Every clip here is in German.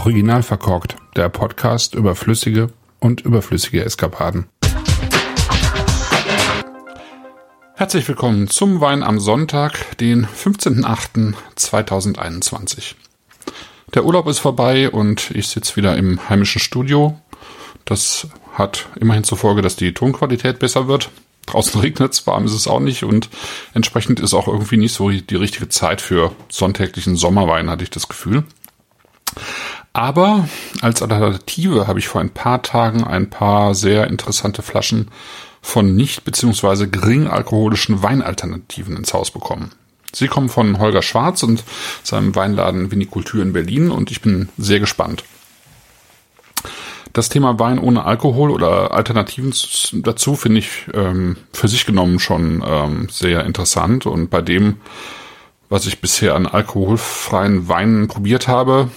Original verkorkt, der Podcast über flüssige und überflüssige Eskapaden. Herzlich willkommen zum Wein am Sonntag, den 15.08.2021. Der Urlaub ist vorbei und ich sitze wieder im heimischen Studio. Das hat immerhin zur Folge, dass die Tonqualität besser wird. Draußen regnet es, warm ist es auch nicht und entsprechend ist auch irgendwie nicht so die richtige Zeit für sonntäglichen Sommerwein, hatte ich das Gefühl. Aber als Alternative habe ich vor ein paar Tagen ein paar sehr interessante Flaschen von nicht bzw. gering alkoholischen Weinalternativen ins Haus bekommen. Sie kommen von Holger Schwarz und seinem Weinladen Vinikultur in Berlin und ich bin sehr gespannt. Das Thema Wein ohne Alkohol oder Alternativen dazu finde ich ähm, für sich genommen schon ähm, sehr interessant und bei dem, was ich bisher an alkoholfreien Weinen probiert habe,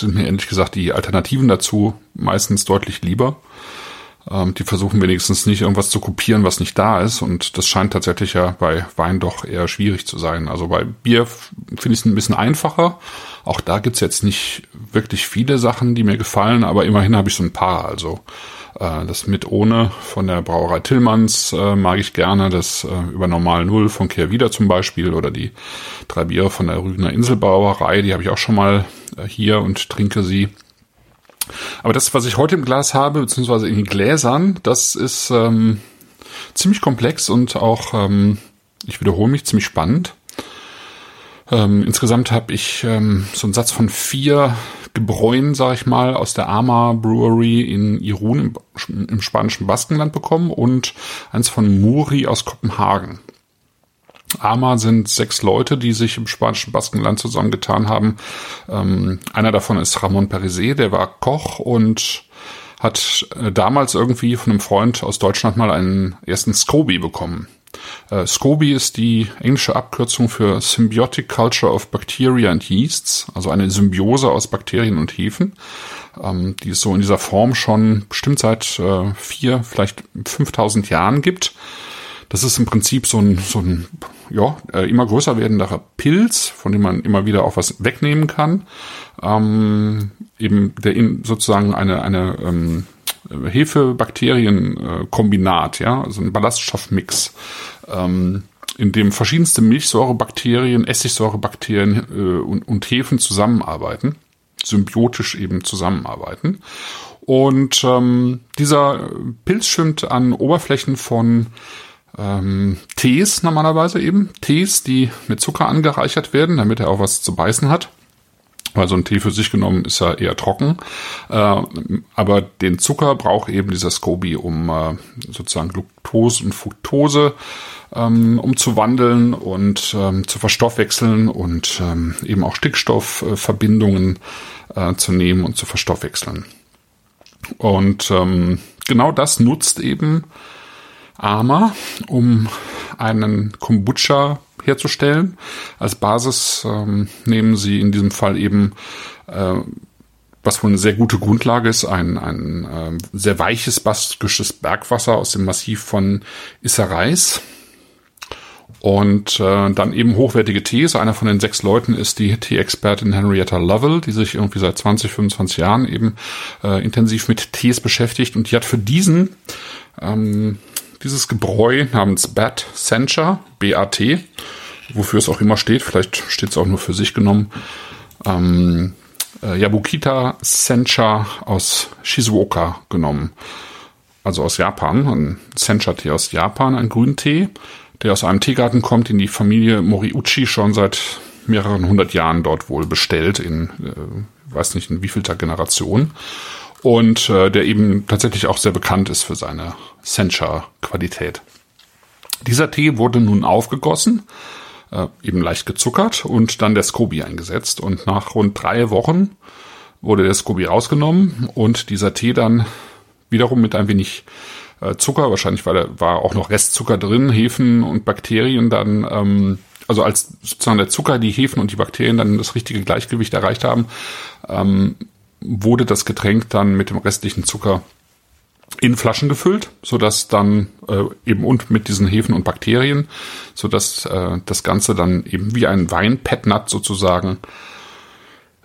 sind mir ehrlich gesagt die Alternativen dazu meistens deutlich lieber. Ähm, die versuchen wenigstens nicht irgendwas zu kopieren, was nicht da ist. Und das scheint tatsächlich ja bei Wein doch eher schwierig zu sein. Also bei Bier finde ich es ein bisschen einfacher. Auch da gibt's jetzt nicht wirklich viele Sachen, die mir gefallen, aber immerhin habe ich so ein paar. Also äh, das mit ohne von der Brauerei Tillmanns äh, mag ich gerne. Das äh, über Normal Null von Kehrwieder zum Beispiel oder die drei Biere von der Rügener Inselbrauerei, die habe ich auch schon mal äh, hier und trinke sie. Aber das, was ich heute im Glas habe, beziehungsweise in den Gläsern, das ist ähm, ziemlich komplex und auch, ähm, ich wiederhole mich, ziemlich spannend. Ähm, insgesamt habe ich ähm, so einen Satz von vier Gebräuen, sag ich mal, aus der Ama Brewery in Irun im, im spanischen Baskenland bekommen und eins von Muri aus Kopenhagen. Ama sind sechs Leute, die sich im spanischen Baskenland zusammengetan haben. Ähm, einer davon ist Ramon Perizet, der war Koch und hat äh, damals irgendwie von einem Freund aus Deutschland mal einen ersten Scoby bekommen. Äh, SCOBY ist die englische Abkürzung für Symbiotic Culture of Bacteria and Yeasts, also eine Symbiose aus Bakterien und Hefen, ähm, die es so in dieser Form schon bestimmt seit äh, vier, vielleicht 5000 Jahren gibt. Das ist im Prinzip so ein, so ein ja, äh, immer größer werdender Pilz, von dem man immer wieder auch was wegnehmen kann. Ähm, eben der in sozusagen eine, eine ähm, Hefe-Bakterien-Kombinat, ja, also ein Ballaststoffmix, ähm, in dem verschiedenste Milchsäurebakterien, Essigsäurebakterien äh, und, und Hefen zusammenarbeiten, symbiotisch eben zusammenarbeiten. Und ähm, dieser Pilz schwimmt an Oberflächen von ähm, Tees normalerweise eben. Tees, die mit Zucker angereichert werden, damit er auch was zu beißen hat. Weil so ein Tee für sich genommen ist ja eher trocken. Äh, aber den Zucker braucht eben dieser Scoby, um äh, sozusagen Glucose und Fructose ähm, umzuwandeln und ähm, zu verstoffwechseln und ähm, eben auch Stickstoffverbindungen äh, zu nehmen und zu verstoffwechseln. Und ähm, genau das nutzt eben Ama, um einen Kombucha herzustellen. Als Basis ähm, nehmen sie in diesem Fall eben, äh, was wohl eine sehr gute Grundlage ist, ein, ein äh, sehr weiches baskisches Bergwasser aus dem Massiv von Issareis. Und äh, dann eben hochwertige Tees. Einer von den sechs Leuten ist die Tee-Expertin Henrietta Lovell, die sich irgendwie seit 20, 25 Jahren eben äh, intensiv mit Tees beschäftigt. Und die hat für diesen ähm, dieses Gebräu namens Bat Sencha, B-A-T, wofür es auch immer steht, vielleicht steht es auch nur für sich genommen, ähm, äh, Yabukita Sencha aus Shizuoka genommen. Also aus Japan, ein Sencha-Tee aus Japan, ein Grüntee, der aus einem Teegarten kommt, den die Familie Moriuchi schon seit mehreren hundert Jahren dort wohl bestellt, in äh, weiß nicht in wievielter Generation und äh, der eben tatsächlich auch sehr bekannt ist für seine Sencha-Qualität. Dieser Tee wurde nun aufgegossen, äh, eben leicht gezuckert und dann der Scoby eingesetzt und nach rund drei Wochen wurde der Scoby rausgenommen und dieser Tee dann wiederum mit ein wenig äh, Zucker, wahrscheinlich war, da war auch noch Restzucker drin, Hefen und Bakterien dann, ähm, also als sozusagen der Zucker, die Hefen und die Bakterien dann das richtige Gleichgewicht erreicht haben, ähm, wurde das Getränk dann mit dem restlichen Zucker in Flaschen gefüllt, so dass dann äh, eben und mit diesen Hefen und Bakterien, so dass äh, das Ganze dann eben wie ein Wein Petnut sozusagen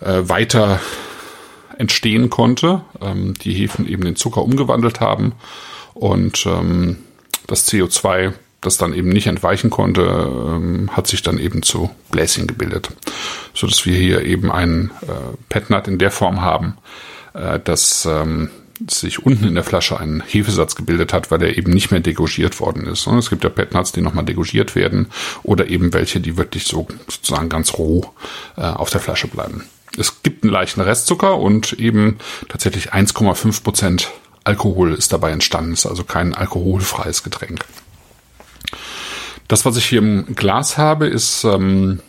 äh, weiter entstehen konnte, ähm, die Hefen eben den Zucker umgewandelt haben und ähm, das CO2, das dann eben nicht entweichen konnte, ähm, hat sich dann eben zu Bläschen gebildet, so dass wir hier eben ein äh, Petnat in der Form haben, äh, dass ähm, sich unten in der Flasche ein Hefesatz gebildet hat, weil er eben nicht mehr degauchiert worden ist. Es gibt ja Petnuts, die nochmal degauchiert werden oder eben welche, die wirklich so sozusagen ganz roh äh, auf der Flasche bleiben. Es gibt einen leichten Restzucker und eben tatsächlich 1,5 Prozent Alkohol ist dabei entstanden. Ist also kein alkoholfreies Getränk. Das, was ich hier im Glas habe, ist ähm,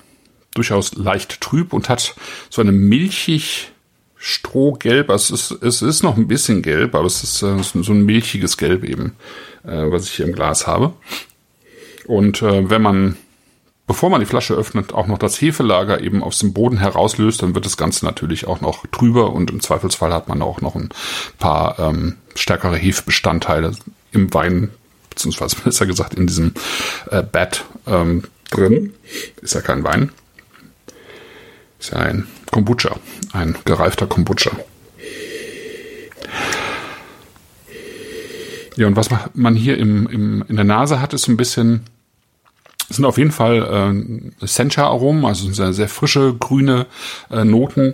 durchaus leicht trüb und hat so eine milchig strohgelb. Also es ist, es ist noch ein bisschen gelb, aber es ist äh, so ein milchiges Gelb eben, äh, was ich hier im Glas habe. Und äh, wenn man, bevor man die Flasche öffnet, auch noch das Hefelager eben aus dem Boden herauslöst, dann wird das Ganze natürlich auch noch trüber und im Zweifelsfall hat man auch noch ein paar ähm, stärkere Hefebestandteile im Wein, beziehungsweise besser gesagt in diesem äh, Bad ähm, drin. Ist ja kein Wein. Ist ja ein Kombucha, ein gereifter Kombucha. Ja, und was man hier im, im, in der Nase hat, ist ein bisschen, sind auf jeden Fall äh, Sencha-Aromen, also sehr, sehr frische, grüne äh, Noten,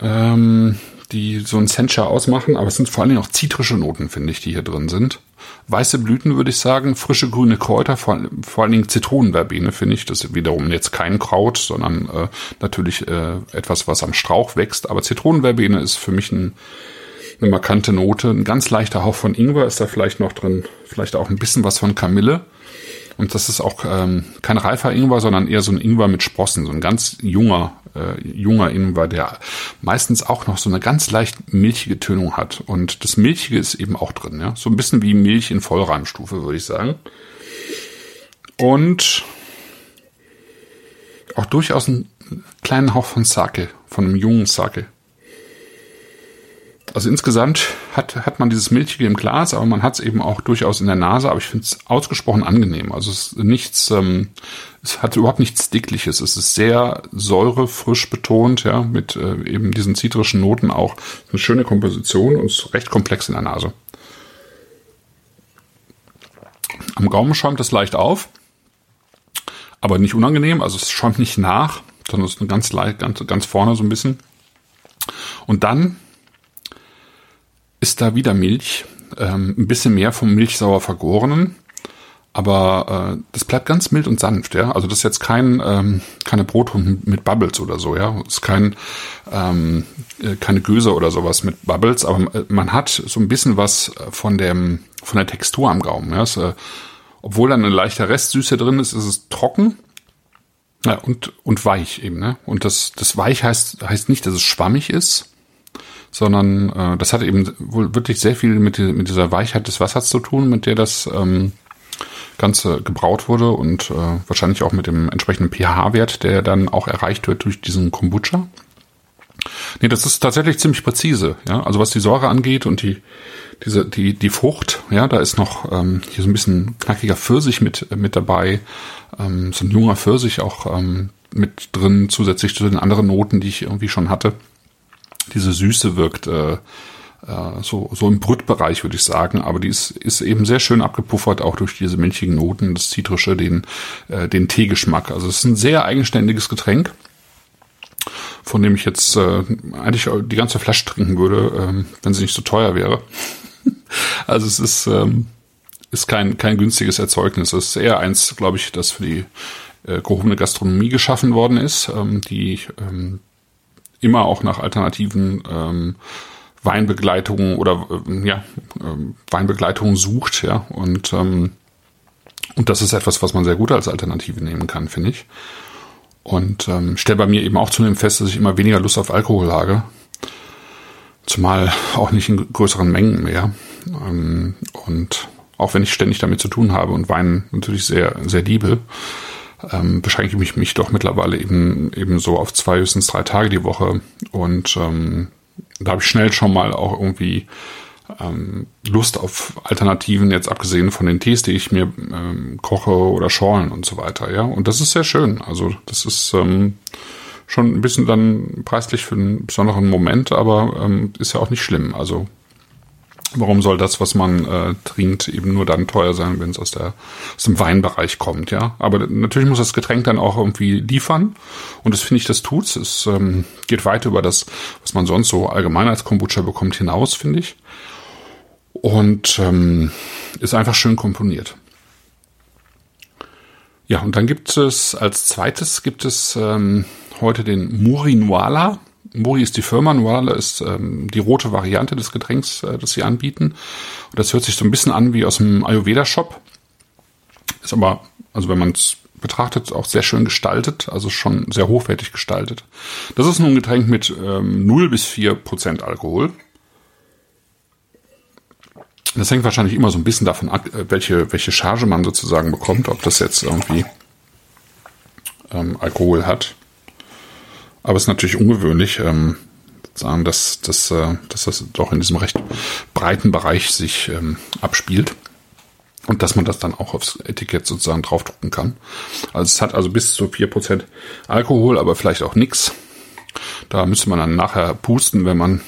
ähm, die so ein Sencha ausmachen, aber es sind vor allen Dingen auch zitrische Noten, finde ich, die hier drin sind weiße Blüten, würde ich sagen, frische grüne Kräuter, vor, vor allen Dingen Zitronenverbene, finde ich. Das ist wiederum jetzt kein Kraut, sondern äh, natürlich äh, etwas, was am Strauch wächst. Aber Zitronenverbene ist für mich ein, eine markante Note. Ein ganz leichter Hauch von Ingwer ist da vielleicht noch drin. Vielleicht auch ein bisschen was von Kamille. Und das ist auch ähm, kein reifer Ingwer, sondern eher so ein Ingwer mit Sprossen, so ein ganz junger, äh, junger Ingwer, der meistens auch noch so eine ganz leicht milchige Tönung hat. Und das Milchige ist eben auch drin, ja. So ein bisschen wie Milch in Vollreimstufe, würde ich sagen. Und auch durchaus einen kleinen Hauch von Sake, von einem jungen Sake. Also insgesamt hat, hat man dieses Milchige im Glas, aber man hat es eben auch durchaus in der Nase, aber ich finde es ausgesprochen angenehm. Also es ist nichts, ähm, es hat überhaupt nichts Dickliches. Es ist sehr säurefrisch betont, ja, mit äh, eben diesen zitrischen Noten auch. Eine schöne Komposition und ist recht komplex in der Nase. Am Gaumen schäumt es leicht auf, aber nicht unangenehm, also es schäumt nicht nach, sondern es ist ganz leicht, ganz, ganz vorne so ein bisschen. Und dann ist da wieder Milch, ähm, ein bisschen mehr vom Milchsauer vergorenen, aber äh, das bleibt ganz mild und sanft, ja. Also das ist jetzt kein ähm, keine Brothund mit Bubbles oder so, ja. Ist kein ähm, äh, keine Göse oder sowas mit Bubbles, aber äh, man hat so ein bisschen was von dem von der Textur am Gaumen, ja. Es, äh, obwohl da eine leichte Restsüße drin ist, ist es trocken. Ja, und, und weich eben, ne? Und das, das weich heißt, heißt nicht, dass es schwammig ist, sondern äh, das hat eben wohl wirklich sehr viel mit, mit dieser Weichheit des Wassers zu tun, mit der das ähm, Ganze gebraut wurde und äh, wahrscheinlich auch mit dem entsprechenden pH-Wert, der dann auch erreicht wird durch diesen Kombucha. Nee, das ist tatsächlich ziemlich präzise, ja. Also was die Säure angeht und die, diese, die, die Frucht, ja, da ist noch ähm, hier so ein bisschen knackiger Pfirsich mit, mit dabei, ähm, so ein junger Pfirsich auch ähm, mit drin, zusätzlich zu den anderen Noten, die ich irgendwie schon hatte diese Süße wirkt äh, äh, so, so im Brütbereich, würde ich sagen, aber die ist, ist eben sehr schön abgepuffert, auch durch diese milchigen Noten, das Zitrische, den, äh, den Teegeschmack. Also es ist ein sehr eigenständiges Getränk, von dem ich jetzt äh, eigentlich die ganze Flasche trinken würde, äh, wenn sie nicht so teuer wäre. also es ist, ähm, ist kein, kein günstiges Erzeugnis. Es ist eher eins, glaube ich, das für die äh, gehobene Gastronomie geschaffen worden ist, ähm, die ähm, immer auch nach alternativen ähm, Weinbegleitungen oder äh, ja, äh, Weinbegleitungen sucht, ja. Und, ähm, und das ist etwas, was man sehr gut als Alternative nehmen kann, finde ich. Und ähm, stelle bei mir eben auch zunehmend fest, dass ich immer weniger Lust auf Alkohol habe. Zumal auch nicht in größeren Mengen mehr. Ähm, und auch wenn ich ständig damit zu tun habe und Wein natürlich sehr, sehr liebe, ähm, beschränke ich mich doch mittlerweile eben, eben so auf zwei, höchstens drei Tage die Woche. Und ähm, da habe ich schnell schon mal auch irgendwie ähm, Lust auf Alternativen, jetzt abgesehen von den Tees, die ich mir ähm, koche oder schorlen und so weiter, ja. Und das ist sehr schön. Also das ist, ähm, schon ein bisschen dann preislich für einen besonderen Moment, aber ähm, ist ja auch nicht schlimm. Also warum soll das, was man äh, trinkt, eben nur dann teuer sein, wenn es aus, aus dem Weinbereich kommt, ja? Aber natürlich muss das Getränk dann auch irgendwie liefern und das finde ich, das tut's. Es ähm, geht weit über das, was man sonst so allgemein als Kombucha bekommt, hinaus, finde ich. Und ähm, ist einfach schön komponiert. Ja, und dann gibt es als zweites gibt es ähm, heute den Muri Muri ist die Firma, Nuala ist ähm, die rote Variante des Getränks, äh, das sie anbieten. Und das hört sich so ein bisschen an wie aus dem Ayurveda-Shop. Ist aber, also wenn man es betrachtet, auch sehr schön gestaltet, also schon sehr hochwertig gestaltet. Das ist nun ein Getränk mit ähm, 0 bis 4 Prozent Alkohol. Das hängt wahrscheinlich immer so ein bisschen davon ab, äh, welche, welche Charge man sozusagen bekommt, ob das jetzt irgendwie ähm, Alkohol hat. Aber es ist natürlich ungewöhnlich, ähm, sagen, dass, dass, äh, dass das doch in diesem recht breiten Bereich sich ähm, abspielt. Und dass man das dann auch aufs Etikett sozusagen draufdrucken kann. Also es hat also bis zu vier Prozent Alkohol, aber vielleicht auch nichts. Da müsste man dann nachher pusten, wenn man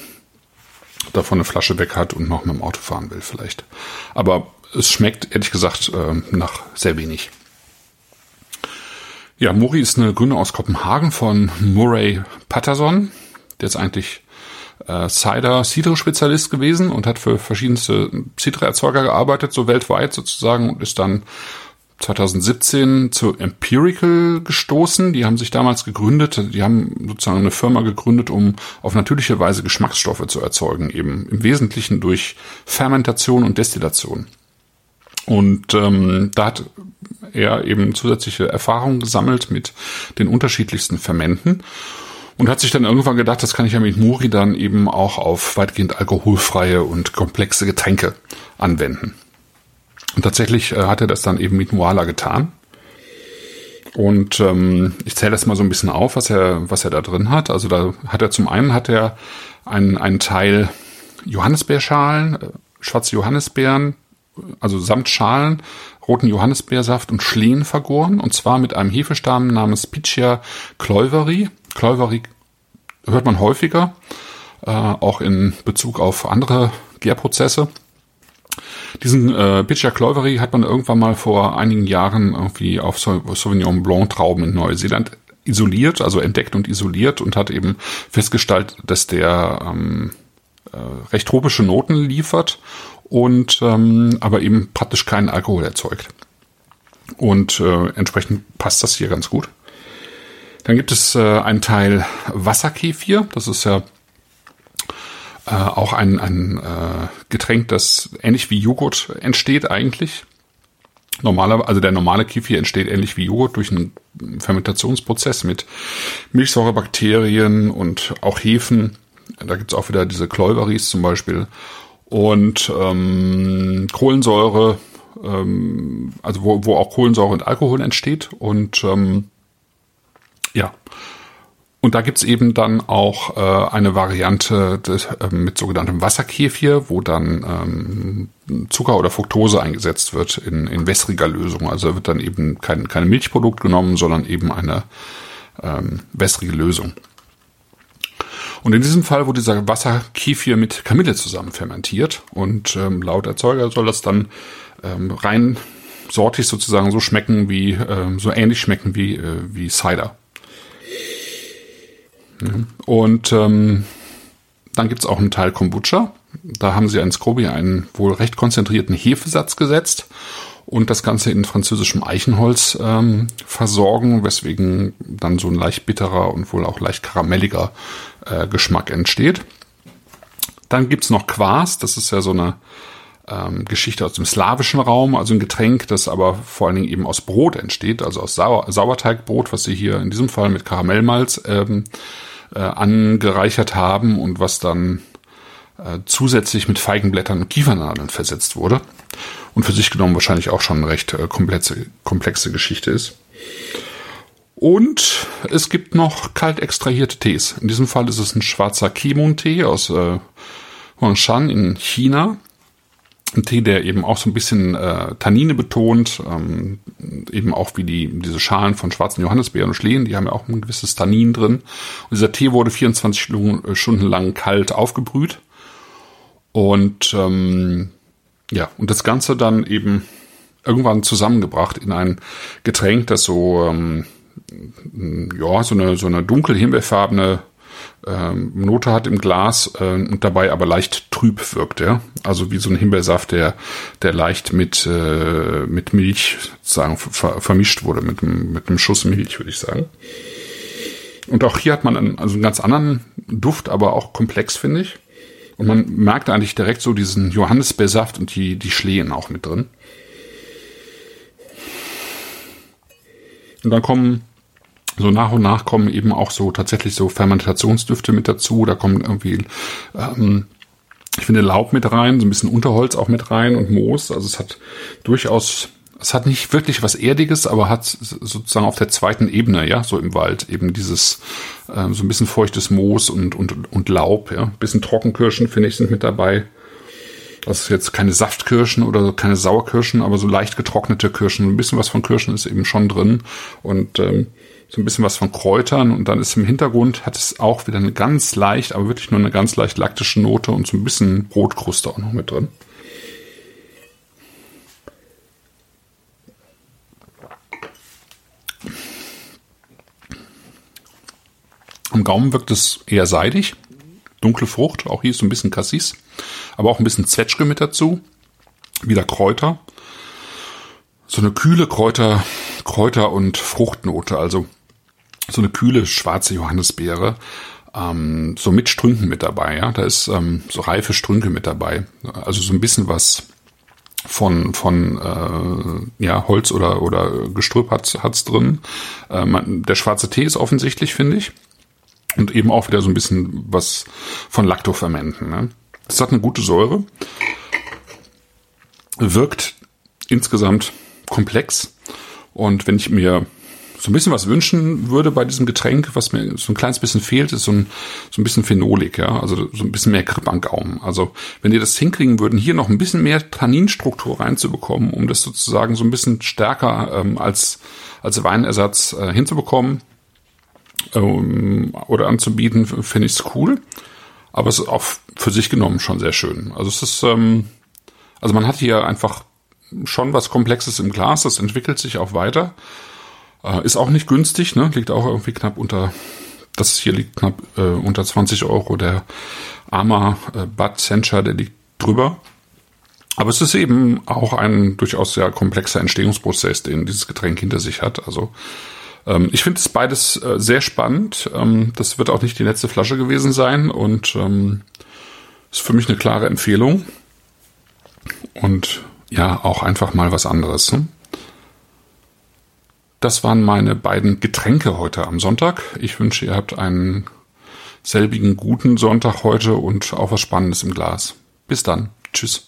davon eine Flasche weg hat und noch mit dem Auto fahren will vielleicht. Aber es schmeckt ehrlich gesagt äh, nach sehr wenig. Ja, Murray ist eine Gründung aus Kopenhagen von Murray Patterson. Der ist eigentlich äh, Cider Cidre Spezialist gewesen und hat für verschiedenste Cidre Erzeuger gearbeitet, so weltweit sozusagen und ist dann 2017 zu Empirical gestoßen. Die haben sich damals gegründet. Die haben sozusagen eine Firma gegründet, um auf natürliche Weise Geschmacksstoffe zu erzeugen, eben im Wesentlichen durch Fermentation und Destillation. Und ähm, da hat er eben zusätzliche Erfahrungen gesammelt mit den unterschiedlichsten Fermenten und hat sich dann irgendwann gedacht, das kann ich ja mit Muri dann eben auch auf weitgehend alkoholfreie und komplexe Getränke anwenden. Und tatsächlich äh, hat er das dann eben mit Moala getan. Und ähm, ich zähle das mal so ein bisschen auf, was er, was er da drin hat. Also da hat er zum einen hat er einen, einen Teil Johannisbeerschalen, äh, schwarze Johannisbeeren, also samt Schalen, roten Johannisbeersaft und Schlehen vergoren. Und zwar mit einem Hefestamm namens Pichia Cloivery. Cloivery hört man häufiger, äh, auch in Bezug auf andere Gärprozesse. Diesen äh, Pitcher Clovery hat man irgendwann mal vor einigen Jahren irgendwie auf Sauvignon Blanc Trauben in Neuseeland isoliert, also entdeckt und isoliert und hat eben festgestellt, dass der ähm, äh, recht tropische Noten liefert und ähm, aber eben praktisch keinen Alkohol erzeugt. Und äh, entsprechend passt das hier ganz gut. Dann gibt es äh, einen Teil Wasserkefir, das ist ja äh, auch ein, ein äh, Getränk, das ähnlich wie Joghurt entsteht eigentlich. Normaler, also der normale Kefir entsteht ähnlich wie Joghurt durch einen Fermentationsprozess mit Milchsäurebakterien und auch Hefen. Da gibt's auch wieder diese Cloiveries zum Beispiel. Und ähm, Kohlensäure, ähm, also wo, wo auch Kohlensäure und Alkohol entsteht. Und ähm, ja, und da gibt's eben dann auch äh, eine Variante des, äh, mit sogenanntem Wasserkefir, wo dann ähm, Zucker oder Fructose eingesetzt wird in, in wässriger Lösung. Also wird dann eben kein, kein Milchprodukt genommen, sondern eben eine ähm, wässrige Lösung. Und in diesem Fall wurde dieser Wasserkefir mit Kamille zusammen fermentiert und ähm, laut Erzeuger soll das dann ähm, rein sortig sozusagen so schmecken wie, ähm, so ähnlich schmecken wie, äh, wie Cider. Und ähm, dann gibt's auch einen Teil Kombucha. Da haben sie an Scrobi einen wohl recht konzentrierten Hefesatz gesetzt und das Ganze in französischem Eichenholz ähm, versorgen, weswegen dann so ein leicht bitterer und wohl auch leicht karamelliger äh, Geschmack entsteht. Dann gibt's noch Quas, das ist ja so eine ähm, Geschichte aus dem slawischen Raum, also ein Getränk, das aber vor allen Dingen eben aus Brot entsteht, also aus Sauer Sauerteigbrot, was sie hier in diesem Fall mit Karamellmalz ähm, äh, angereichert haben und was dann äh, zusätzlich mit Feigenblättern und Kiefernadeln versetzt wurde und für sich genommen wahrscheinlich auch schon eine recht äh, komplexe, komplexe Geschichte ist. Und es gibt noch kalt extrahierte Tees. In diesem Fall ist es ein schwarzer Kimun-Tee aus äh, Huangshan in China Ein Tee, der eben auch so ein bisschen äh, Tannine betont, ähm, eben auch wie die diese Schalen von schwarzen Johannisbeeren und Schlehen, die haben ja auch ein gewisses Tannin drin. Und dieser Tee wurde 24 äh, Stunden lang kalt aufgebrüht. Und ähm, ja, und das Ganze dann eben irgendwann zusammengebracht in ein Getränk, das so ähm, ja so eine so eine dunkel himbeerfarbene ähm, Note hat im Glas äh, und dabei aber leicht trüb wirkt, ja. Also wie so ein Himbeersaft, der, der leicht mit, äh, mit Milch sozusagen ver vermischt wurde, mit, mit einem Schuss Milch, würde ich sagen. Und auch hier hat man einen, also einen ganz anderen Duft, aber auch komplex, finde ich. Und man merkt eigentlich direkt so diesen Johannisbeersaft und die, die Schlehen auch mit drin. Und dann kommen so nach und nach kommen eben auch so tatsächlich so Fermentationsdüfte mit dazu. Da kommen irgendwie, ähm, ich finde Laub mit rein, so ein bisschen Unterholz auch mit rein und Moos. Also es hat durchaus, es hat nicht wirklich was Erdiges, aber hat sozusagen auf der zweiten Ebene, ja, so im Wald eben dieses äh, so ein bisschen feuchtes Moos und und und Laub, ja, ein bisschen Trockenkirschen finde ich sind mit dabei. Das ist jetzt keine Saftkirschen oder keine Sauerkirschen, aber so leicht getrocknete Kirschen. Ein bisschen was von Kirschen ist eben schon drin und ähm, so ein bisschen was von Kräutern und dann ist im Hintergrund hat es auch wieder eine ganz leicht, aber wirklich nur eine ganz leicht laktische Note und so ein bisschen Brotkruste auch noch mit drin. Am Gaumen wirkt es eher seidig, dunkle Frucht, auch hier ist so ein bisschen Cassis, aber auch ein bisschen Zwetschge mit dazu, wieder Kräuter, so eine kühle Kräuter, Kräuter und Fruchtnote, also so eine kühle schwarze Johannisbeere, ähm, so mit Strünken mit dabei, ja. Da ist ähm, so reife Strünke mit dabei. Also so ein bisschen was von von äh, ja Holz oder oder Gestrüpp hat hat's drin. Äh, man, der schwarze Tee ist offensichtlich, finde ich, und eben auch wieder so ein bisschen was von Lactofermenten. Ne? Das hat eine gute Säure, wirkt insgesamt komplex und wenn ich mir so ein bisschen was wünschen würde bei diesem Getränk, was mir so ein kleines bisschen fehlt, ist so ein, so ein bisschen Phenolik, ja, also so ein bisschen mehr Grip an Gaumen. Also wenn ihr das hinkriegen würden, hier noch ein bisschen mehr Tanninstruktur reinzubekommen, um das sozusagen so ein bisschen stärker ähm, als, als Weinersatz äh, hinzubekommen ähm, oder anzubieten, finde ich es cool. Aber es ist auch für sich genommen schon sehr schön. Also es ist, ähm, also man hat hier einfach schon was Komplexes im Glas, das entwickelt sich auch weiter. Äh, ist auch nicht günstig, ne? Liegt auch irgendwie knapp unter, das hier liegt knapp äh, unter 20 Euro. Der Arma äh, Bud Sencha, der liegt drüber. Aber es ist eben auch ein durchaus sehr komplexer Entstehungsprozess, den dieses Getränk hinter sich hat. Also ähm, ich finde es beides äh, sehr spannend. Ähm, das wird auch nicht die letzte Flasche gewesen sein und ähm, ist für mich eine klare Empfehlung. Und ja, auch einfach mal was anderes. Ne? Das waren meine beiden Getränke heute am Sonntag. Ich wünsche, ihr habt einen selbigen guten Sonntag heute und auch was Spannendes im Glas. Bis dann. Tschüss.